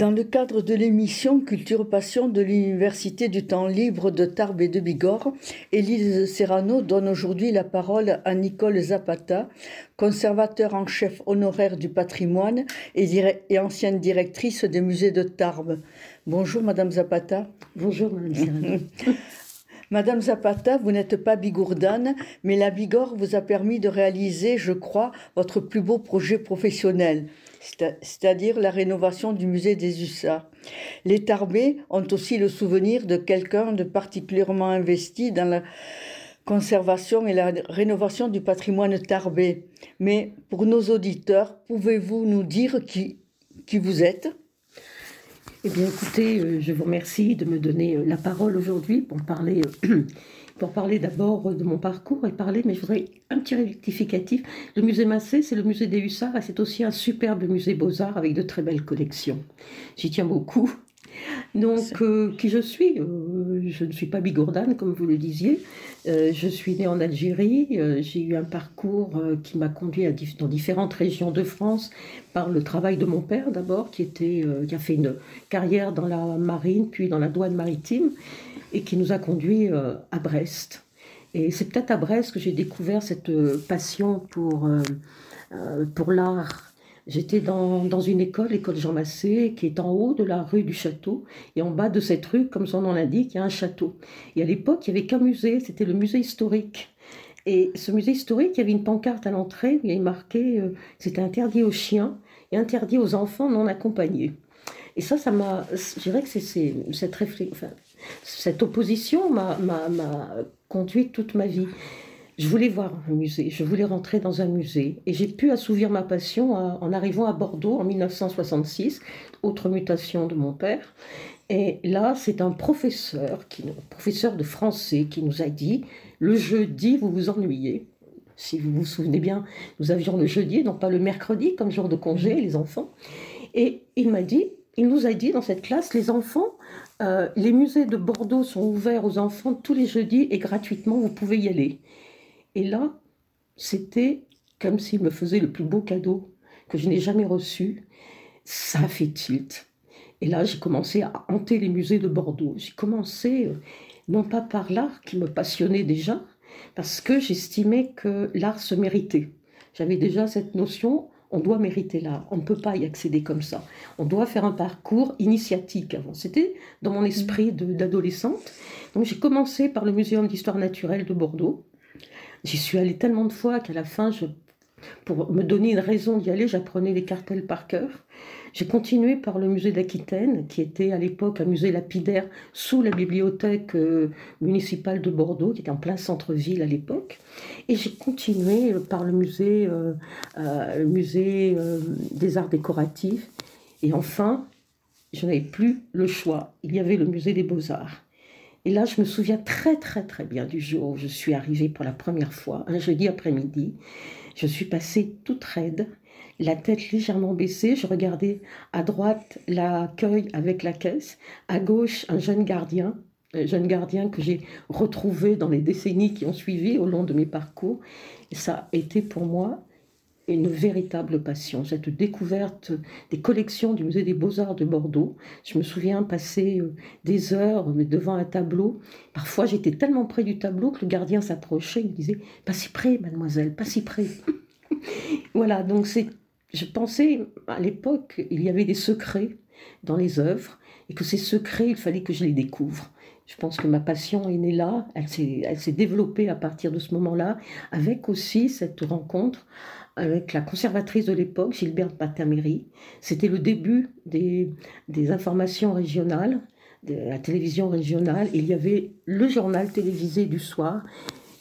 Dans le cadre de l'émission Culture Passion de l'Université du temps libre de Tarbes et de Bigorre, Élise Serrano donne aujourd'hui la parole à Nicole Zapata, conservateur en chef honoraire du patrimoine et, ancienne directrice des musées de Tarbes. Bonjour Madame Zapata. Bonjour Madame Serrano. Madame Zapata, vous n'êtes pas bigourdane, mais la Bigorre vous a permis de réaliser, je crois, votre plus beau projet professionnel c'est-à-dire la rénovation du musée des Hussards. Les Tarbés ont aussi le souvenir de quelqu'un de particulièrement investi dans la conservation et la rénovation du patrimoine tarbé. Mais pour nos auditeurs, pouvez-vous nous dire qui, qui vous êtes? Eh bien écoutez, euh, je vous remercie de me donner euh, la parole aujourd'hui pour parler euh, pour parler d'abord de mon parcours et parler, mais je voudrais un petit rectificatif. Le musée Massé, c'est le musée des Hussards et c'est aussi un superbe musée Beaux-Arts avec de très belles collections. J'y tiens beaucoup. Donc, euh, qui je suis euh, Je ne suis pas bigourdane, comme vous le disiez. Euh, je suis née en Algérie. J'ai eu un parcours qui m'a conduit à dans différentes régions de France par le travail de mon père d'abord, qui, était, qui a fait une carrière dans la marine, puis dans la douane maritime et qui nous a conduits à Brest. Et c'est peut-être à Brest que j'ai découvert cette passion pour, pour l'art. J'étais dans, dans, une école, l'école Jean Massé, qui est en haut de la rue du Château. Et en bas de cette rue, comme son nom l'indique, il y a un château. Et à l'époque, il n'y avait qu'un musée, c'était le musée historique. Et ce musée historique, il y avait une pancarte à l'entrée où il y avait marqué c'était interdit aux chiens et interdit aux enfants non accompagnés. Et ça, ça m'a. Je dirais que c'est cette réflexion cette opposition m'a conduit toute ma vie. Je voulais voir un musée, je voulais rentrer dans un musée. Et j'ai pu assouvir ma passion en arrivant à Bordeaux en 1966, autre mutation de mon père. Et là, c'est un professeur, professeur de français, qui nous a dit le jeudi, vous vous ennuyez. Si vous vous souvenez bien, nous avions le jeudi, non pas le mercredi, comme jour de congé, les enfants. Et il m'a dit il nous a dit dans cette classe, les enfants, euh, les musées de Bordeaux sont ouverts aux enfants tous les jeudis et gratuitement, vous pouvez y aller. Et là, c'était comme s'il me faisait le plus beau cadeau que je n'ai jamais reçu. Ça fait tilt. Et là, j'ai commencé à hanter les musées de Bordeaux. J'ai commencé, euh, non pas par l'art qui me passionnait déjà, parce que j'estimais que l'art se méritait. J'avais déjà cette notion, on doit mériter l'art. On ne peut pas y accéder comme ça. On doit faire un parcours initiatique avant. C'était dans mon esprit d'adolescente. Donc j'ai commencé par le Muséum d'histoire naturelle de Bordeaux. J'y suis allée tellement de fois qu'à la fin, je, pour me donner une raison d'y aller, j'apprenais les cartels par cœur. J'ai continué par le musée d'Aquitaine, qui était à l'époque un musée lapidaire sous la bibliothèque euh, municipale de Bordeaux, qui était en plein centre-ville à l'époque. Et j'ai continué euh, par le musée, euh, le musée des arts décoratifs. Et enfin, je n'avais plus le choix. Il y avait le musée des beaux-arts. Et là, je me souviens très très très bien du jour où je suis arrivée pour la première fois, un jeudi après-midi. Je suis passée toute raide la tête légèrement baissée. Je regardais à droite l'accueil avec la caisse, à gauche un jeune gardien, un jeune gardien que j'ai retrouvé dans les décennies qui ont suivi au long de mes parcours. Ça a été pour moi une véritable passion, cette découverte des collections du musée des beaux-arts de Bordeaux. Je me souviens passer euh, des heures devant un tableau. Parfois, j'étais tellement près du tableau que le gardien s'approchait et me disait Pas si près, mademoiselle, pas si près. voilà, donc c'est je pensais à l'époque, il y avait des secrets dans les œuvres et que ces secrets, il fallait que je les découvre. Je pense que ma passion est née là, elle s'est développée à partir de ce moment-là, avec aussi cette rencontre avec la conservatrice de l'époque, Gilberte Pataméry. C'était le début des, des informations régionales, de la télévision régionale. Il y avait le journal télévisé du soir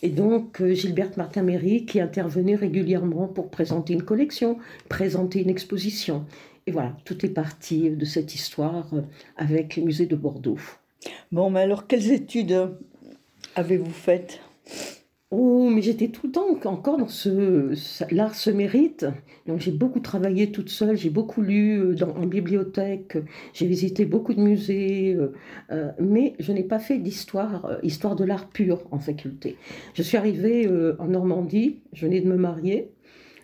et donc, euh, Gilberte Martin-Méry qui intervenait régulièrement pour présenter une collection, présenter une exposition. Et voilà, tout est parti de cette histoire euh, avec le musée de Bordeaux. Bon, mais alors, quelles études avez-vous faites? Oh, mais j'étais tout le temps encore dans ce, l'art se mérite. Donc j'ai beaucoup travaillé toute seule, j'ai beaucoup lu euh, dans, en bibliothèque, j'ai visité beaucoup de musées, euh, euh, mais je n'ai pas fait d'histoire, histoire de l'art pur en faculté. Je suis arrivée en Normandie, je venais de me marier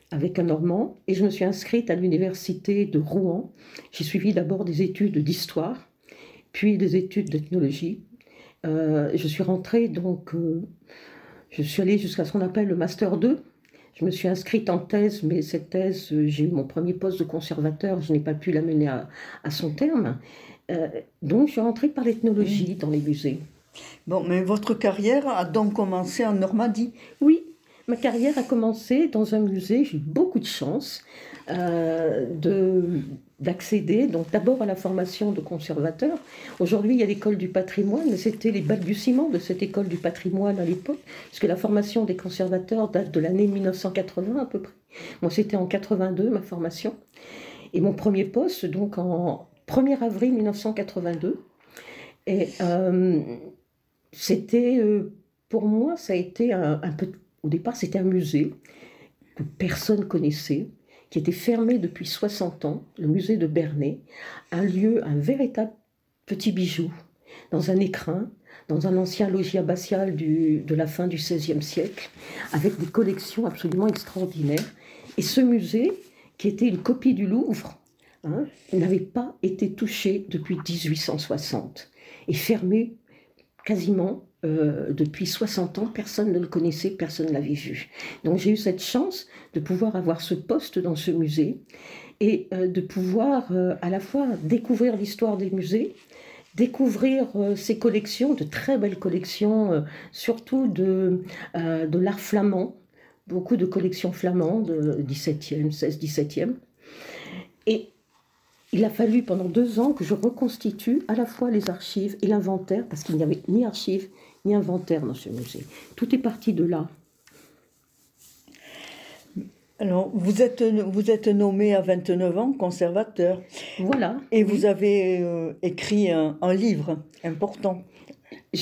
avec un Normand et je me suis inscrite à l'université de Rouen. J'ai suivi d'abord des études d'histoire, puis des études d'ethnologie. je suis rentrée donc je suis allée jusqu'à ce qu'on appelle le Master 2. Je me suis inscrite en thèse, mais cette thèse, euh, j'ai eu mon premier poste de conservateur, je n'ai pas pu la mener à, son terme. Euh, donc, je suis rentrée par l'ethnologie dans les musées. Bon, mais votre carrière a donc commencé en Normandie Oui, ma carrière a commencé dans un musée, j'ai eu beaucoup de chance. Euh, d'accéder donc d'abord à la formation de conservateur. Aujourd'hui, il y a l'école du patrimoine, mais c'était les balbutiements de cette école du patrimoine à l'époque, puisque la formation des conservateurs date de l'année 1980 à peu près. Moi, c'était en 82 ma formation, et mon premier poste donc en 1er avril 1982. Et euh, c'était euh, pour moi, ça a été un peu au départ, c'était un musée que personne connaissait qui était fermé depuis 60 ans, le musée de Bernay, un lieu, un véritable petit bijou, dans un écrin, dans un ancien logis abbatial de la fin du XVIe siècle, avec des collections absolument extraordinaires. Et ce musée, qui était une copie du Louvre, hein, n'avait pas été touché depuis 1860 et fermé quasiment euh, depuis 60 ans, personne ne le connaissait, personne ne l'avait vu. Donc j'ai eu cette chance de pouvoir avoir ce poste dans ce musée et euh, de pouvoir euh, à la fois découvrir l'histoire des musées, découvrir ces collections, de très belles collections, surtout de, de l'art flamand, beaucoup de collections flamandes, 17e, 16, 17e. Et il a fallu pendant deux ans que je reconstitue à la fois les archives et l'inventaire, parce qu'il n'y avait ni archives ni inventaire dans ce musée. Tout est parti de là. Alors, vous êtes, vous êtes nommé à 29 ans conservateur. Voilà. Et vous avez euh, écrit un, livre important.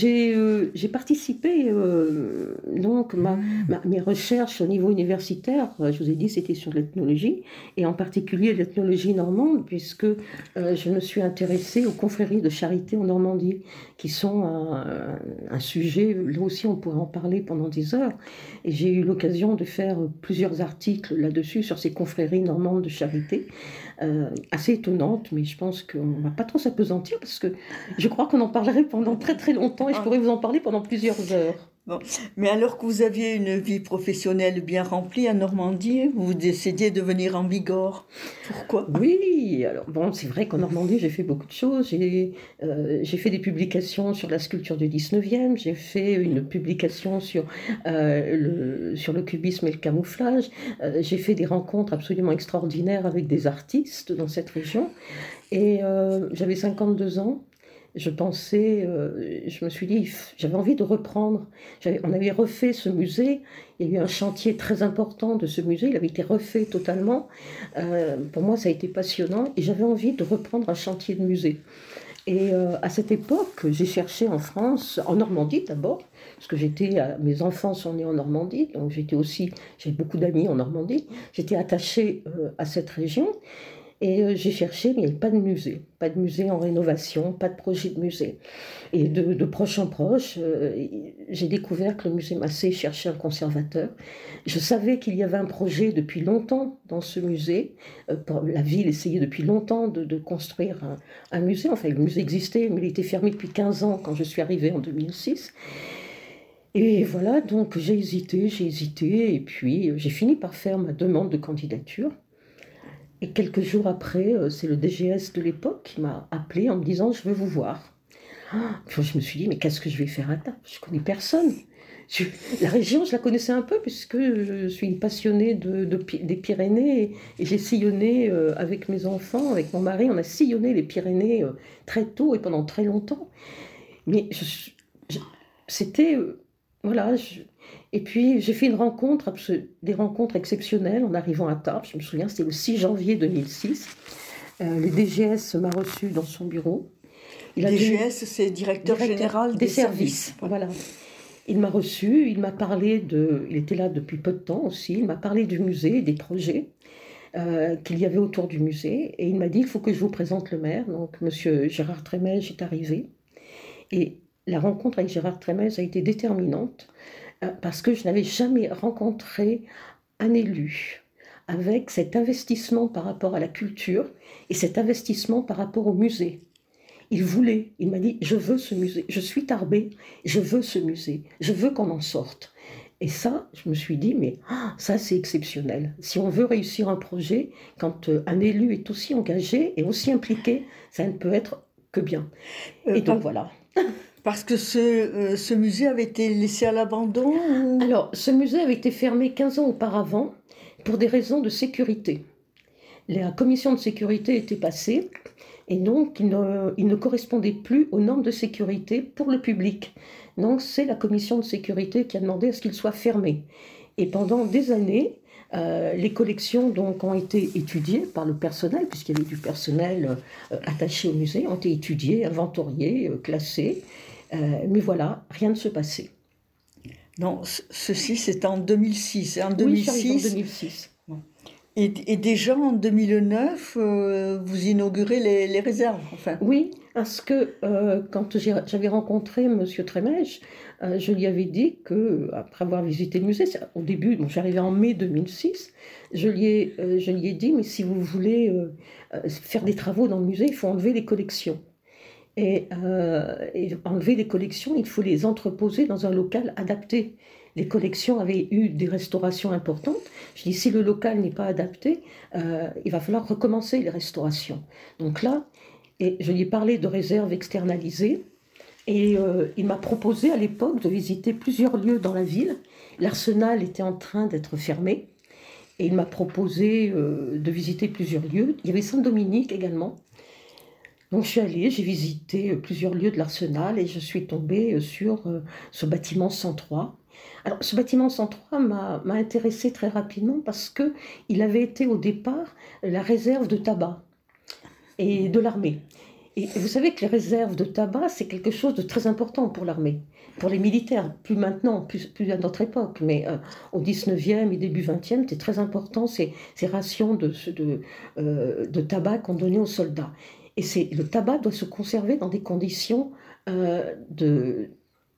Euh, j'ai participé, euh, donc ma, mes recherches au niveau universitaire, euh, je vous ai dit, c'était sur l'ethnologie, et en particulier l'ethnologie normande, puisque je me suis intéressée aux confréries de charité en Normandie, qui sont un, un, sujet, là aussi on pourrait en parler pendant des heures, et j'ai eu l'occasion de faire plusieurs articles là-dessus sur ces confréries normandes de charité. Euh, assez étonnante, mais je pense qu'on ne va pas trop s'apesantir parce que je crois qu'on en parlerait pendant très très longtemps et je ah. pourrais vous en parler pendant plusieurs heures. Mais alors que vous aviez une vie professionnelle bien remplie en Normandie, vous décidiez de venir en Bigorre. Pourquoi? Oui, alors bon, c'est vrai qu'en Normandie, j'ai fait beaucoup de choses. J'ai euh, fait des publications sur la sculpture du 19e, j'ai fait une publication sur, euh, le, sur le cubisme et le camouflage, euh, j'ai fait des rencontres absolument extraordinaires avec des artistes dans cette région. Et j'avais 52 ans je pensais, euh, je me suis dit, j'avais envie de reprendre. On avait refait ce musée, il y a eu un chantier très important de ce musée, il avait été refait totalement. Euh, pour moi, ça a été passionnant et j'avais envie de reprendre un chantier de musée. Et euh, à cette époque, j'ai cherché en France, en Normandie d'abord, parce que j'étais, mes enfants sont nés en Normandie, donc j'étais aussi, j'ai beaucoup d'amis en Normandie, j'étais attachée à cette région. Et euh, j'ai cherché, mais il n'y avait pas de musée. Pas de musée en rénovation, pas de projet de musée. Et de, proche en proche, euh, j'ai découvert que le musée Massé cherchait un conservateur. Je savais qu'il y avait un projet depuis longtemps dans ce musée. Euh, la ville essayait depuis longtemps de, construire un, musée. Enfin, le musée existait, mais il était fermé depuis 15 ans quand je suis arrivée en 2006. Et voilà, donc j'ai hésité, j'ai hésité, et puis j'ai fini par faire ma demande de candidature. Et quelques jours après, euh, c'est le DGS de l'époque qui m'a appelé en me disant Je veux vous voir. je me suis dit Mais qu'est-ce que je vais faire à table Je connais personne. la région, je la connaissais un peu puisque je suis une passionnée de, des Pyrénées et, j'ai sillonné euh, avec mes enfants, avec mon mari, on a sillonné les Pyrénées euh, très tôt et pendant très longtemps. Mais c'était. voilà, et puis j'ai fait une rencontre, des rencontres exceptionnelles en arrivant à Tarbes. Je me souviens, c'était le 6 janvier 2006. Euh, le DGS m'a reçu dans son bureau. Il DGS, c'est directeur, général des, services. Voilà. Il m'a reçu, il m'a parlé de. Il était là depuis peu de temps aussi, il m'a parlé du musée, des projets. Euh, qu'il y avait autour du musée. Et il m'a dit il faut que je vous présente le maire. Donc, monsieur Gérard Trémège est arrivé. Et la rencontre avec Gérard Trémège a été déterminante parce que je n'avais jamais rencontré un élu avec cet investissement par rapport à la culture et cet investissement par rapport au musée. Il voulait, il m'a dit, je veux ce musée, je suis tarbé, je veux ce musée, je veux qu'on en sorte. Et ça, je me suis dit, mais ah, ça, c'est exceptionnel. Si on veut réussir un projet, quand euh, un élu est aussi engagé et aussi impliqué, ça ne peut être que bien. Euh, et donc, voilà. Parce que ce, euh, ce, musée avait été laissé à l'abandon Alors, ce musée avait été fermé 15 ans auparavant pour des raisons de sécurité. La commission de sécurité était passée et donc il ne, correspondait plus aux normes de sécurité pour le public. Donc c'est la commission de sécurité qui a demandé à ce qu'il soit fermé. Et pendant des années, euh, les collections donc ont été étudiées par le personnel, puisqu'il y avait du personnel euh, attaché au musée, ont été étudiées, inventoriées, classées. Mais voilà, rien ne se passait. Non, ceci c'est en 2006. En 2006, oui, en 2006. Et, déjà en 2009, euh, vous inaugurez les, réserves, enfin. Oui, parce que euh, quand j'avais rencontré M. Trémèche, euh, je lui avais dit que, après avoir visité le musée, au début, bon, j'arrivais en mai 2006, je lui, ai, je lui ai dit, mais si vous voulez faire des travaux dans le musée, il faut enlever les collections. Et, et enlever les collections, il faut les entreposer dans un local adapté les collections avaient eu des restaurations importantes. Je dis, si le local n'est pas adapté, euh, il va falloir recommencer les restaurations. Donc là, je lui ai parlé de réserves externalisées. Et euh, il m'a proposé à l'époque de visiter plusieurs lieux dans la ville. L'arsenal était en train d'être fermé. Et il m'a proposé euh, de visiter plusieurs lieux. Il y avait Saint-Dominique également. Donc je suis allée, j'ai visité plusieurs lieux de l'arsenal et je suis tombée sur ce bâtiment 103 alors, ce bâtiment 103 m'a intéressé très rapidement parce que il avait été au départ la réserve de tabac et de l'armée. Et vous savez que les réserves de tabac, c'est quelque chose de très important pour l'armée, pour les militaires, plus maintenant, plus, à notre époque, mais euh, au 19e et début 20e, c'était très important ces, ces rations de, euh, de tabac qu'on donnait aux soldats. Et le tabac doit se conserver dans des conditions euh, de,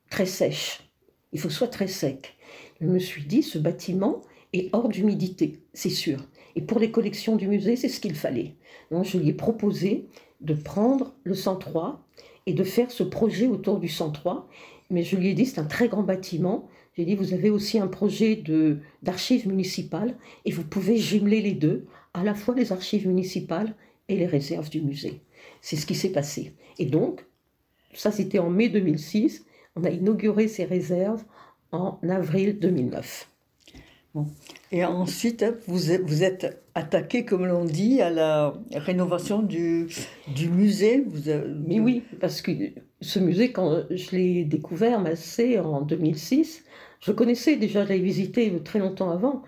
très sèches. Il faut que soit très sec. Je me suis dit, ce bâtiment est hors d'humidité, c'est sûr. Et pour les collections du musée, c'est ce qu'il fallait. Donc je lui ai proposé de prendre le 103 et de faire ce projet autour du 103. Mais je lui ai dit, c'est un très grand bâtiment. J'ai dit, vous avez aussi un projet d'archives municipales et vous pouvez jumeler les deux, à la fois les archives municipales et les réserves du musée. C'est ce qui s'est passé. Et donc, ça c'était en mai 2006. On a inauguré ces réserves en avril 2009. Et ensuite, vous êtes, vous êtes attaqué, comme l'on dit, à la rénovation du, du musée. Vous Mais oui, parce que ce musée, quand je l'ai découvert, c'est en 2006, je connaissais déjà, je l'avais visité très longtemps avant,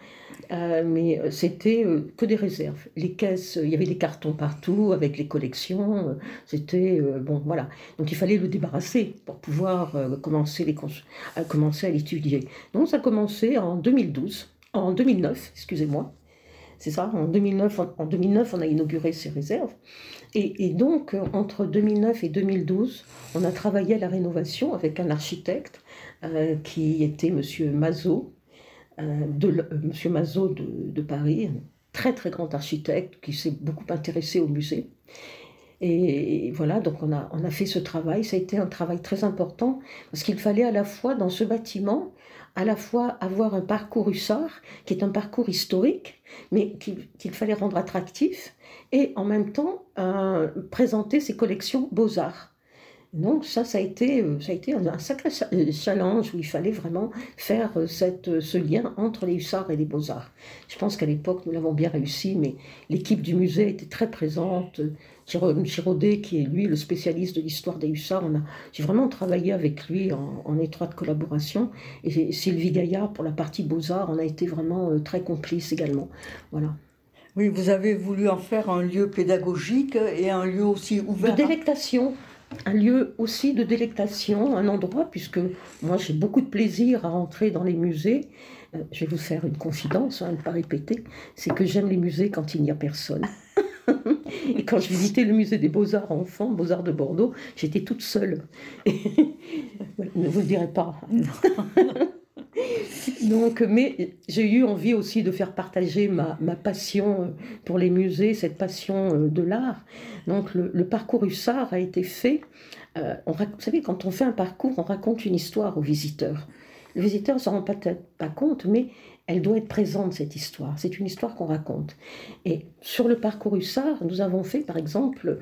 euh, mais euh, c'était euh, que des réserves. Les caisses, il y avait des cartons partout avec les collections. c'était bon, voilà. Donc il fallait le débarrasser pour pouvoir commencer, les à commencer à l'étudier. Donc ça a commencé en 2012, en 2009, excusez-moi. C'est ça, en 2009, en 2009, on a inauguré ces réserves. Et, donc, entre 2009 et 2012, on a travaillé à la rénovation avec un architecte qui était M. Mazot, euh, de euh, M. Mazot de, Paris, très très grand architecte qui s'est beaucoup intéressé au musée. Et, voilà, donc on a, on a fait ce travail. Ça a été un travail très important parce qu'il fallait à la fois dans ce bâtiment, à la fois avoir un parcours hussard, qui est un parcours historique, mais qu'il fallait rendre attractif, et en même temps euh, présenter ses collections beaux-arts. Donc ça, ça a été, euh, ça a été un, sacré euh, challenge où il fallait vraiment faire euh, cette, ce lien entre les hussards et les beaux-arts. Je pense qu'à l'époque, nous l'avons bien réussi, mais l'équipe du musée était très présente. Jérôme Giraudet, qui est lui le spécialiste de l'histoire des hussards, j'ai vraiment travaillé avec lui en, étroite collaboration. Et Sylvie Gaillard, pour la partie beaux-arts, on a été vraiment très complices également. Voilà. Oui, vous avez voulu en faire un lieu pédagogique et un lieu aussi ouvert. De délectation un lieu aussi de délectation, un endroit, puisque moi j'ai beaucoup de plaisir à entrer dans les musées. Euh, je vais vous faire une confidence, hein, ne pas répéter, c'est que j'aime les musées quand il n'y a personne. Et quand je visitais le musée des beaux-arts enfants, Beaux-arts de Bordeaux, j'étais toute seule. ne vous le direz pas. Donc, mais j'ai eu envie aussi de faire partager ma, ma, passion euh, pour les musées, cette passion euh, de l'art. Donc, le, parcours Hussard a été fait. Euh, on, vous savez, quand on fait un parcours, on raconte une histoire aux visiteurs. Le visiteur ne s'en rend peut-être pas compte, mais elle doit être présente, cette histoire. C'est une histoire qu'on raconte. Et sur le parcours Hussard, nous avons fait, par exemple,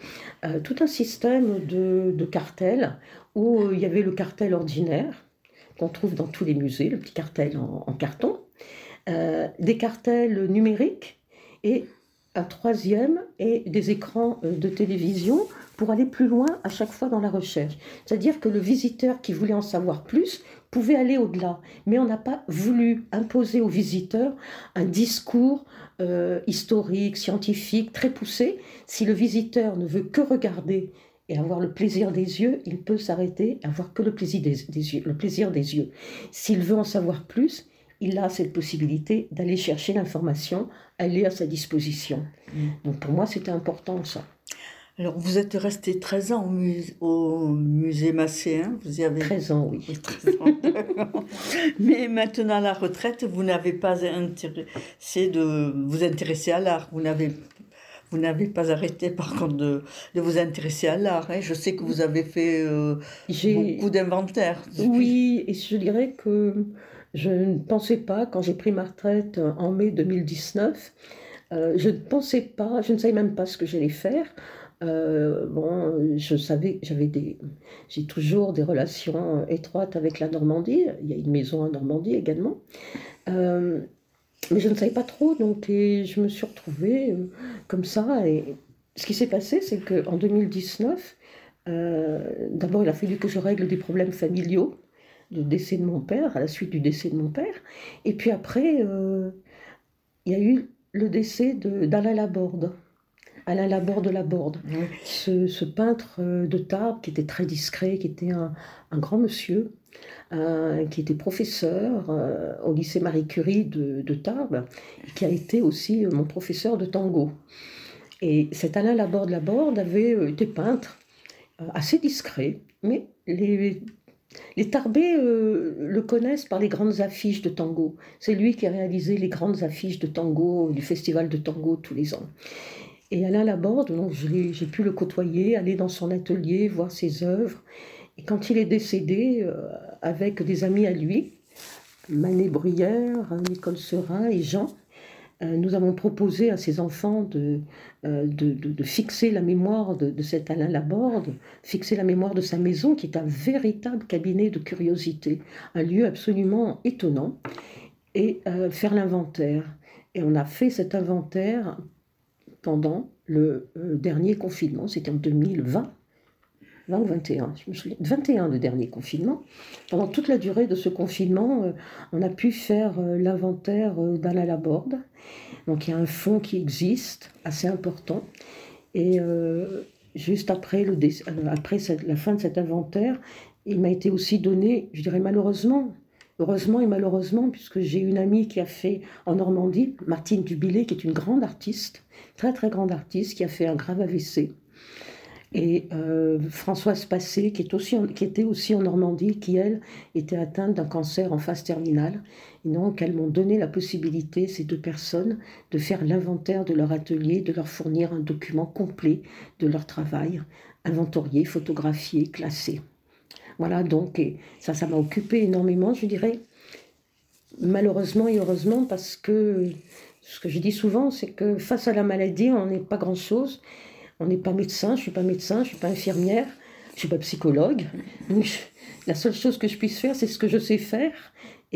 tout un système de, de cartels où il y avait le cartel ordinaire, qu'on trouve dans tous les musées, le petit cartel en, carton, euh, des cartels numériques et un troisième et des écrans euh, de télévision pour aller plus loin à chaque fois dans la recherche. C'est-à-dire que le visiteur qui voulait en savoir plus pouvait aller au-delà, mais on n'a pas voulu imposer au visiteur un discours euh, historique, scientifique, très poussé. Si le visiteur ne veut que regarder et avoir le plaisir des yeux, il peut s'arrêter à avoir que le plaisir des, yeux. Le plaisir des yeux. S'il veut en savoir plus, il a cette possibilité d'aller chercher l'information, elle est à sa disposition. Mm. Donc pour moi, c'était important ça. Alors, vous êtes resté 13 ans au, musée, au musée Masséen, vous y avez... 13 ans, oui. 13 ans, Mais maintenant, à la retraite, vous n'avez pas intéressé de vous intéresser à l'art. Vous n'avez vous n'avez pas arrêté par contre de, de vous intéresser à l'art. Hein. Je sais que vous avez fait euh, beaucoup d'inventaires. Oui, et je dirais que je ne pensais pas, quand j'ai pris ma retraite en mai 2019, euh, je ne pensais pas, je ne savais même pas ce que j'allais faire. Euh, bon, je savais, j'avais des, j'ai toujours des relations étroites avec la Normandie. Il y a une maison en Normandie également. Mais je ne savais pas trop, donc je me suis retrouvée euh, comme ça. Ce qui s'est passé, c'est qu'en 2019, euh, d'abord, il a fallu que je règle des problèmes familiaux, le décès de mon père, à la suite du décès de mon père. Et puis après, euh, il y a eu le décès d'Alain Laborde. Alain Laborde de Laborde, ce, ce, peintre de Tarbes qui était très discret, qui était un, un grand monsieur, euh, qui était professeur euh, au lycée Marie Curie de, de, Tarbes, qui a été aussi euh, mon professeur de tango. Et cet Alain Laborde Laborde avait été peintre, assez discret, mais les, les Tarbais le connaissent par les grandes affiches de tango. C'est lui qui a réalisé les grandes affiches de tango du festival de tango tous les ans. Et Alain Laborde, donc j'ai pu le côtoyer, aller dans son atelier, voir ses œuvres. Et quand il est décédé, euh, avec des amis à lui, Manet Bruyère, Nicole Serin et Jean, euh, nous avons proposé à ses enfants de, euh, de, de, fixer la mémoire de, cet Alain Laborde, fixer la mémoire de sa maison, qui est un véritable cabinet de curiosité, un lieu absolument étonnant, et faire l'inventaire. Et on a fait cet inventaire pendant le dernier confinement, c'était en 2020. 20 ou 21, je me souviens, 21 le dernier confinement. Pendant toute la durée de ce confinement, euh, on a pu faire euh, l'inventaire euh, d'Alain Laborde. Donc il y a un fonds qui existe, assez important. Et juste après la fin de cet inventaire, il m'a été aussi donné, je dirais malheureusement, heureusement et malheureusement, puisque j'ai une amie qui a fait en Normandie, Martine Dubillet, qui est une grande artiste, très très grande artiste, qui a fait un grave AVC et euh, Françoise Passé, qui, qui était aussi en Normandie, qui, elle, était atteinte d'un cancer en phase terminale. Et donc, elles m'ont donné la possibilité, ces deux personnes, de faire l'inventaire de leur atelier, de leur fournir un document complet de leur travail, inventorié, photographié, classé. Voilà, donc, et ça, ça m'a occupé énormément, je dirais, malheureusement et heureusement, parce que ce que je dis souvent, c'est que face à la maladie, on n'est pas grand-chose. On n'est pas médecin, je ne suis pas médecin, je ne suis pas infirmière, je ne suis pas psychologue. Donc, la seule chose que je puisse faire, c'est ce que je sais faire.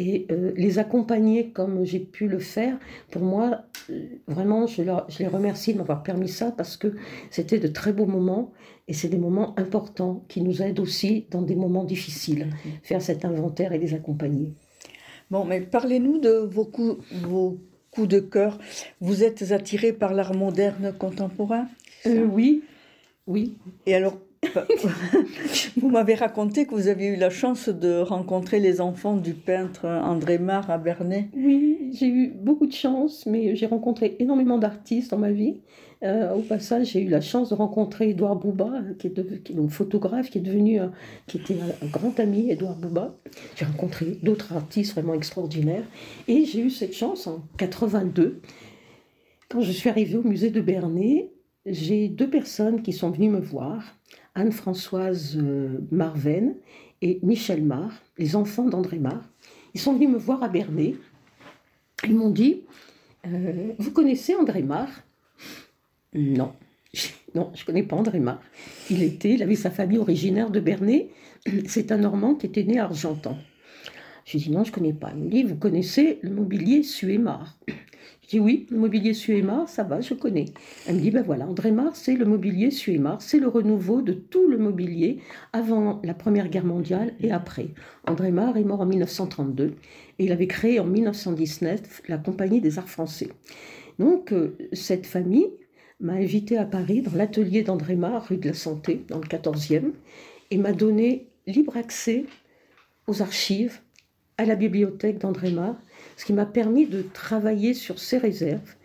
Et euh, les accompagner comme j'ai pu le faire, pour moi, euh, vraiment, je, les remercie de m'avoir permis ça parce que c'était de très beaux moments et c'est des moments importants qui nous aident aussi dans des moments difficiles, mhm. faire cet inventaire et les accompagner. Bon, mais parlez-nous de vos coups, vos coups de cœur. Vous êtes attiré par l'art moderne contemporain euh, oui, oui. Et alors, vous m'avez raconté que vous aviez eu la chance de rencontrer les enfants du peintre André Marre à Bernay. Oui, j'ai eu beaucoup de chance, mais j'ai rencontré énormément d'artistes dans ma vie. Euh, au passage, j'ai eu la chance de rencontrer Édouard Bouba, qui est, un photographe, qui est devenu, qui était un, grand ami, Édouard Bouba. J'ai rencontré d'autres artistes vraiment extraordinaires, et j'ai eu cette chance en 82, quand je suis arrivée au musée de Bernay. J'ai deux personnes qui sont venues me voir, Anne-Françoise euh, Marven et Michel Mar, les enfants d'André Mar. Ils sont venus me voir à Bernay. Ils m'ont dit euh, Vous connaissez André Mar non, non, je ne connais pas André Mar. Il était, il avait sa famille originaire de Bernay. C'est un Normand qui était né à Argentan. Je lui dis non, je ne connais pas. Il me dit, vous connaissez le mobilier Suémar? Je dis oui, le mobilier Suémar, ça va, je connais. Elle me dit, ben voilà, André Mar, c'est le mobilier Suémar, c'est le renouveau de tout le mobilier avant la Première Guerre mondiale et après. André Mar est mort en 1932 et il avait créé en 1919 la Compagnie des Arts Français. Donc, euh, cette famille m'a invité à Paris dans l'atelier d'André Mar, rue de la Santé, dans le 14e, et m'a donné libre accès aux archives, à la bibliothèque d'André Mar, ce qui m'a permis de travailler sur ses réserves,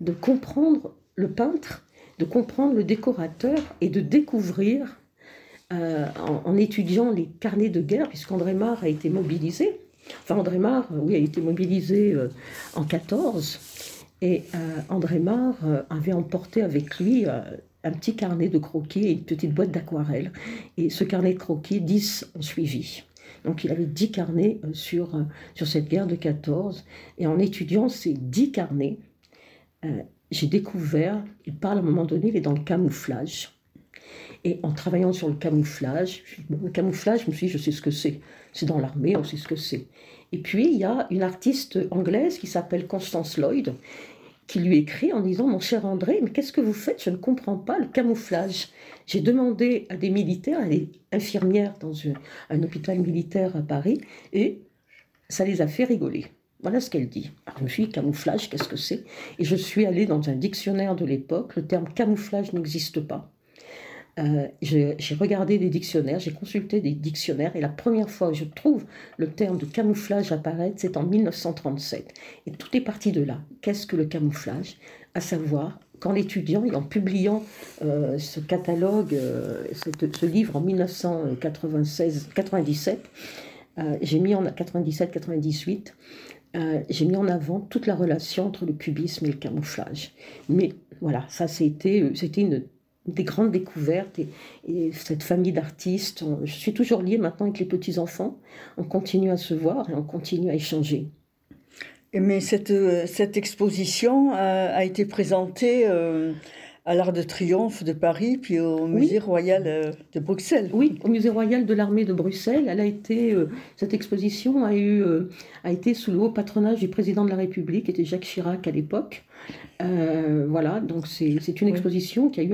de comprendre le peintre, de comprendre le décorateur et de découvrir, euh, en, étudiant les carnets de guerre, puisqu'André Mar a été mobilisé, enfin André Mar, oui, a été mobilisé euh, en 14, et euh, André Mar euh, avait emporté avec lui euh, un petit carnet de croquis et une petite boîte d'aquarelle. Et ce carnet de croquis, 10 ont suivi. Donc il avait 10 carnets sur, sur cette guerre de 14. Et en étudiant ces 10 carnets, j'ai découvert, il parle à un moment donné, il est dans le camouflage. Et en travaillant sur le camouflage, le camouflage, je me suis dit, je sais ce que c'est. C'est dans l'armée, on sait ce que c'est. Et puis, il y a une artiste anglaise qui s'appelle Constance Lloyd, qui lui écrit en disant Mon cher André, mais qu'est-ce que vous faites? Je ne comprends pas le camouflage. J'ai demandé à des militaires, à des infirmières dans un, hôpital militaire à Paris, et ça les a fait rigoler. Voilà ce qu'elle dit. Je me suis dit, camouflage, qu'est-ce que c'est? Et je suis allée dans un dictionnaire de l'époque, le terme camouflage n'existe pas. Euh, j'ai regardé des dictionnaires, j'ai consulté des dictionnaires, et la première fois que je trouve le terme de camouflage apparaître, c'est en 1937. Et tout est parti de là. Qu'est-ce que le camouflage? À savoir, qu'en l'étudiant et en publiant euh, ce catalogue, euh, ce livre en 1996-97, j'ai mis en 97-98, j'ai mis en avant toute la relation entre le cubisme et le camouflage. Mais voilà, ça c'était une des grandes découvertes et, cette famille d'artistes. Je suis toujours liée maintenant avec les petits-enfants. On continue à se voir et on continue à échanger. Mais cette, cette exposition a, été présentée euh, à l'Art de Triomphe de Paris, puis au Musée Royal euh, de Bruxelles. Oui, au Musée Royal de l'Armée de Bruxelles. Elle a été, euh, cette exposition a, eu, a été sous le haut patronage du président de la République, qui était Jacques Chirac à l'époque. Euh, voilà, donc c'est une exposition qui a eu.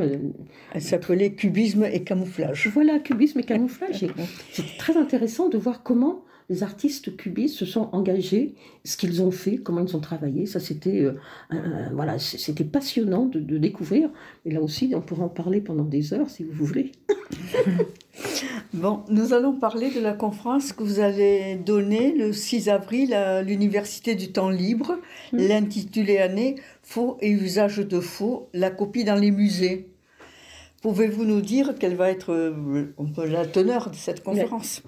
Elle s'appelait Cubisme et camouflage. Voilà, Cubisme et camouflage. c'est très intéressant de voir comment les artistes cubistes se sont engagés, ce qu'ils ont fait, comment ils ont travaillé. Ça, c'était euh, voilà, c'était passionnant de, de, découvrir. Et là aussi, on pourra en parler pendant des heures si vous voulez. bon, nous allons parler de la conférence que vous allez donner le 6 avril à l'Université du temps libre, mmh. l'intitulé année Faux et usage de faux, la copie dans les musées. Pouvez-vous nous dire quelle va être euh, la teneur de cette conférence?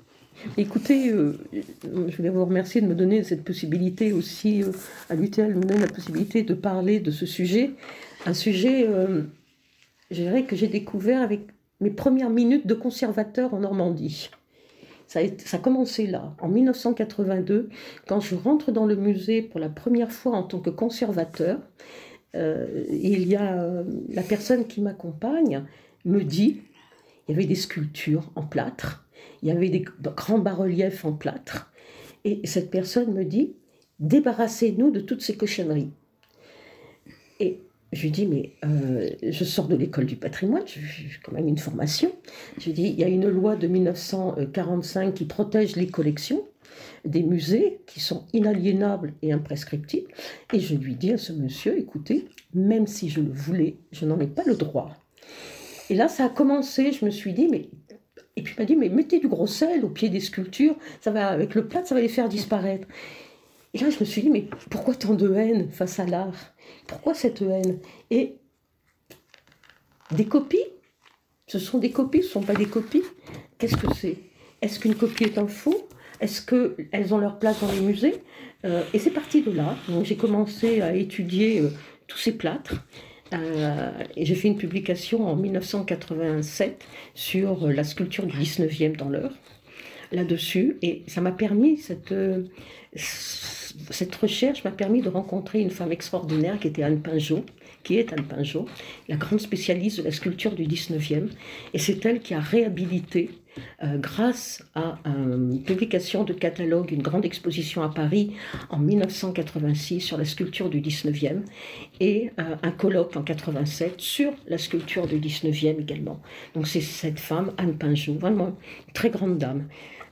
Écoutez, euh, je voulais vous remercier de me donner cette possibilité aussi, euh, à l'UTL, me donner la possibilité de parler de ce sujet. Un sujet, je dirais, que j'ai découvert avec mes premières minutes de conservateur en Normandie. Ça a, commencé là, en 1982, quand je rentre dans le musée pour la première fois en tant que conservateur. Euh, il y a euh, la personne qui m'accompagne me dit, il y avait des sculptures en plâtre, il y avait des grands bas-reliefs en plâtre, et cette personne me dit, débarrassez-nous de toutes ces cochonneries. Et je lui dis, mais euh, je sors de l'école du patrimoine, j'ai quand même une formation. Je lui dis, il y a une loi de 1945 qui protège les collections des musées qui sont inaliénables et imprescriptibles. Et je lui dis à ce monsieur, écoutez, même si je le voulais, je n'en ai pas le droit. Et là, ça a commencé, je me suis dit, mais. Et puis il m'a dit, mais mettez du gros sel au pied des sculptures, ça va, avec le plâtre, ça va les faire disparaître. Et là, je me suis dit, mais pourquoi tant de haine face à l'art? Pourquoi cette haine? Et des copies? Ce sont des copies, ce ne sont pas des copies? Qu'est-ce que c'est? Est-ce qu'une copie est un faux? Est-ce qu'elles ont leur place dans les musées? Euh, Et c'est parti de là. J'ai commencé à étudier euh, tous ces plâtres. Euh, j'ai fait une publication en 1987 sur la sculpture du 19e dans l'heure, là-dessus. Et ça m'a permis, cette, cette recherche m'a permis de rencontrer une femme extraordinaire qui était Anne Pinjot, qui est Anne Pinjot, la grande spécialiste de la sculpture du 19e. Et c'est elle qui a réhabilité, euh, grâce à une publication de catalogue, une grande exposition à Paris en 1986 sur la sculpture du 19e, et euh, un colloque en 87 sur la sculpture du 19e également. Donc c'est cette femme, Anne Pinjot, vraiment très grande dame.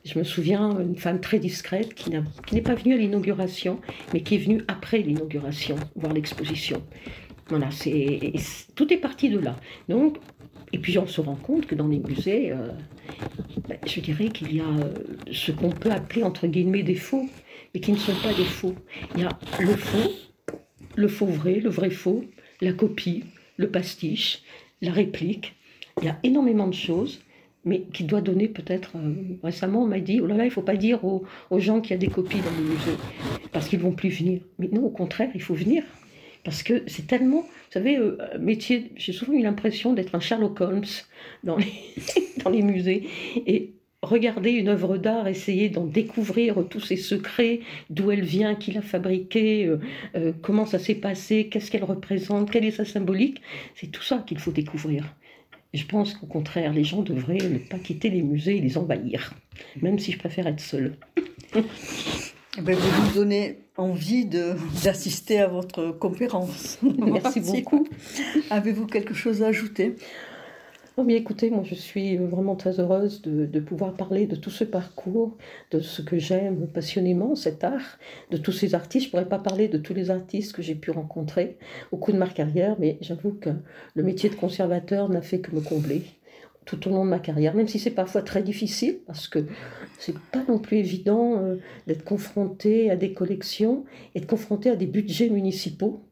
Je me souviens, une femme très discrète qui n'est pas venue à l'inauguration, mais qui est venue après l'inauguration, voir l'exposition. Voilà, tout est parti de là. Donc, et puis on se rend compte que dans les musées, euh, ben, je dirais qu'il y a euh, ce qu'on peut appeler entre guillemets des faux, mais qui ne sont pas des faux. Il y a le faux, le faux vrai, le vrai faux, la copie, le pastiche, la réplique. Il y a énormément de choses mais qui doit donner peut-être. Euh, récemment, on m'a dit oh là là, il ne faut pas dire aux, gens qu'il y a des copies dans les musées, parce qu'ils ne vont plus venir. Mais non, au contraire, il faut venir. Parce que c'est tellement. Vous savez, euh, métier. J'ai souvent eu l'impression d'être un Sherlock Holmes dans les, musées. Et regarder une œuvre d'art, essayer d'en découvrir tous ses secrets, d'où elle vient, qui l'a fabriquée, euh, comment ça s'est passé, qu'est-ce qu'elle représente, quelle est sa symbolique, c'est tout ça qu'il faut découvrir. Je pense qu'au contraire, les gens devraient ne pas quitter les musées et les envahir, même si je préfère être seule. Ben, vous nous donnez envie d'assister à votre conférence. Merci beaucoup. Avez-vous quelque chose à ajouter? Oh bien écoutez, moi je suis vraiment très heureuse de, pouvoir parler de tout ce parcours, de ce que j'aime passionnément, cet art, de tous ces artistes. Je ne pourrais pas parler de tous les artistes que j'ai pu rencontrer au cours de ma carrière, mais j'avoue que le métier de conservateur n'a fait que me combler tout au long de ma carrière, même si c'est parfois très difficile, parce que c'est pas non plus évident euh, d'être confronté à des collections et de confronté à des budgets municipaux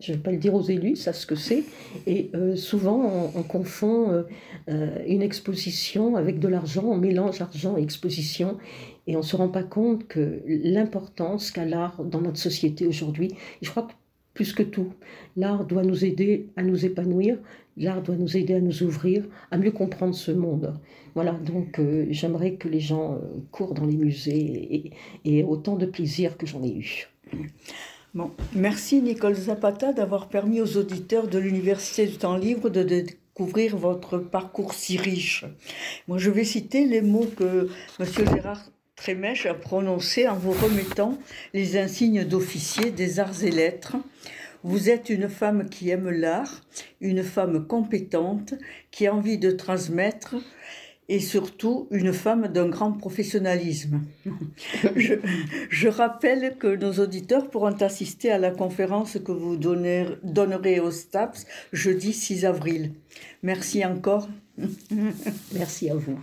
je ne vais pas le dire aux élus, ça ce que c'est. Et euh, souvent, on, confond euh, une exposition avec de l'argent, on mélange argent et exposition, et on ne se rend pas compte que l'importance qu'a l'art dans notre société aujourd'hui. Je crois que plus que tout, l'art doit nous aider à nous épanouir, l'art doit nous aider à nous ouvrir, à mieux comprendre ce monde. Voilà, donc j'aimerais que les gens courent dans les musées et, et autant de plaisir que j'en ai eu. Bon. Merci Nicole Zapata d'avoir permis aux auditeurs de l'Université du temps libre de découvrir votre parcours si riche. Moi, je vais citer les mots que M. Gérard Trémèche a prononcés en vous remettant les insignes d'officier des arts et lettres. Vous êtes une femme qui aime l'art, une femme compétente, qui a envie de transmettre et surtout une femme d'un grand professionnalisme. je, rappelle que nos auditeurs pourront assister à la conférence que vous donnerez au STAPS jeudi 6 avril. Merci encore. Merci à vous.